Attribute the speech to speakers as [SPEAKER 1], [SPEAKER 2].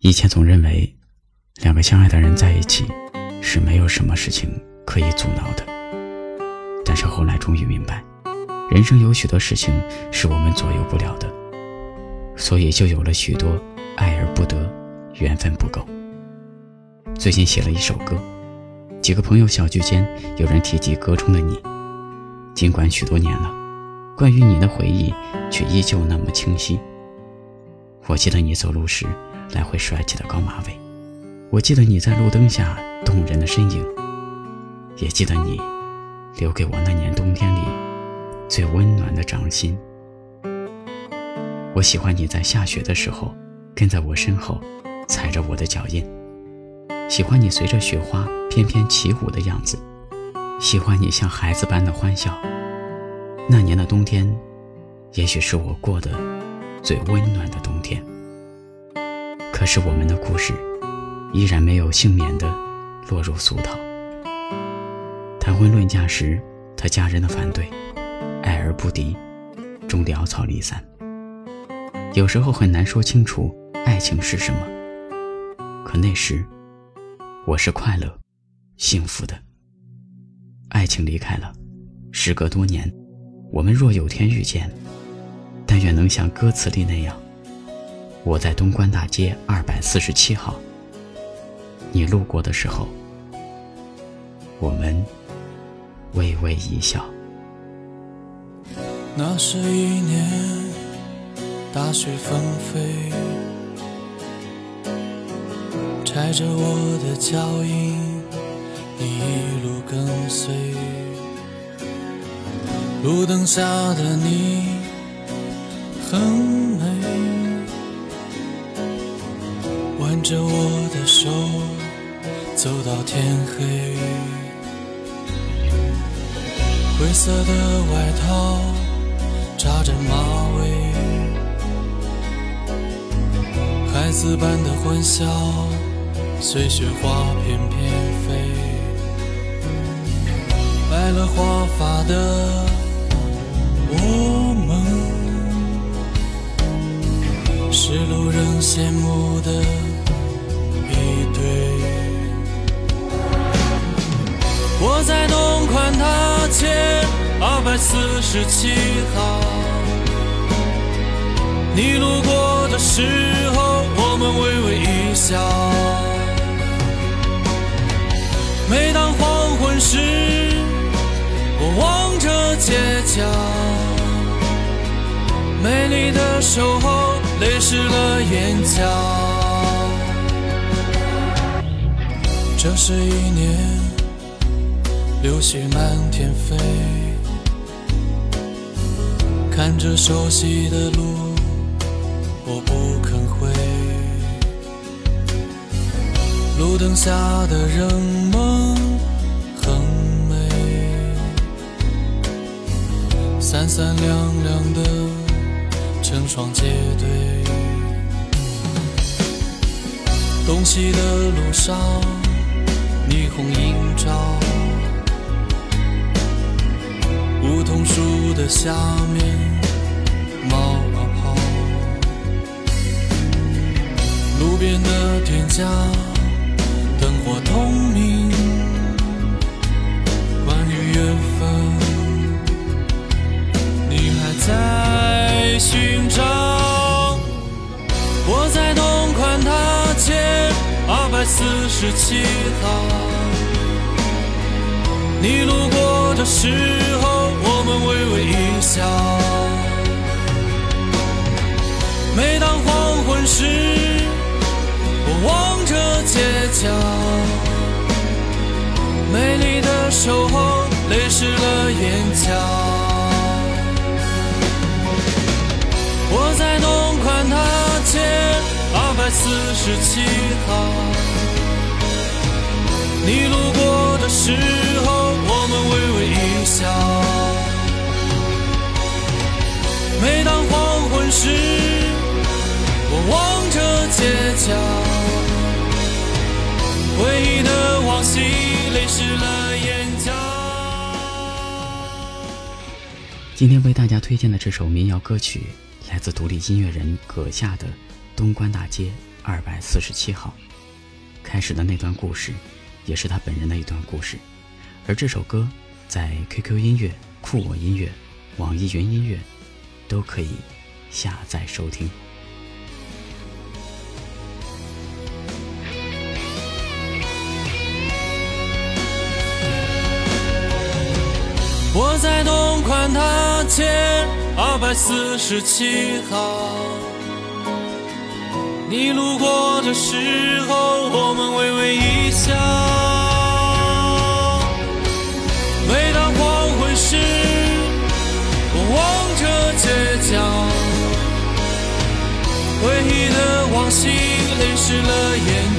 [SPEAKER 1] 以前总认为，两个相爱的人在一起，是没有什么事情可以阻挠的。但是后来终于明白，人生有许多事情是我们左右不了的，所以就有了许多爱而不得，缘分不够。最近写了一首歌，几个朋友小聚间，有人提及歌中的你，尽管许多年了，关于你的回忆却依旧那么清晰。我记得你走路时。来回甩起的高马尾，我记得你在路灯下动人的身影，也记得你留给我那年冬天里最温暖的掌心。我喜欢你在下雪的时候跟在我身后，踩着我的脚印；喜欢你随着雪花翩翩起舞的样子；喜欢你像孩子般的欢笑。那年的冬天，也许是我过的最温暖的冬。是我们的故事，依然没有幸免的落入俗套。谈婚论嫁时，他家人的反对，爱而不敌，终潦草离散。有时候很难说清楚爱情是什么，可那时，我是快乐、幸福的。爱情离开了，时隔多年，我们若有天遇见，但愿能像歌词里那样。我在东关大街二百四十七号。你路过的时候，我们微微一笑。
[SPEAKER 2] 那是一年大雪纷飞，踩着我的脚印，你一路跟随。路灯下的你很着我的手，走到天黑。灰色的外套扎着马尾，孩子般的欢笑随雪花翩翩飞。白了华发的我们，是路人羡慕的。四十七号，你路过的时候，我们微微一笑。每当黄昏时，我望着街角，美丽的守候，泪湿了眼角。这是一年。流星满天飞，看着熟悉的路，我不肯回。路灯下的人们很美，三三两两的成双结对。东西的路上，霓虹映照。梧桐树的下面，的店家，灯火通明。关于缘分，你还在寻找。我在东宽大街二百四十七号。你路过的时候，我们微微一笑。每当黄昏时，角，美丽的守候，泪湿了眼角。我在东宽大街二百四十七号。你路过的时候，我们微微一笑。每当忆的往昔，泪湿了眼角。
[SPEAKER 1] 今天为大家推荐的这首民谣歌曲，来自独立音乐人葛夏的《东关大街》。二百四十七号。开始的那段故事，也是他本人的一段故事。而这首歌在 QQ 音乐、酷我音乐、网易云音乐都可以下载收听。
[SPEAKER 2] 东宽大街二百四十七号，你路过的时候，我们微微一笑。每当黄昏时，我望着街角，回忆的往昔淋湿了眼。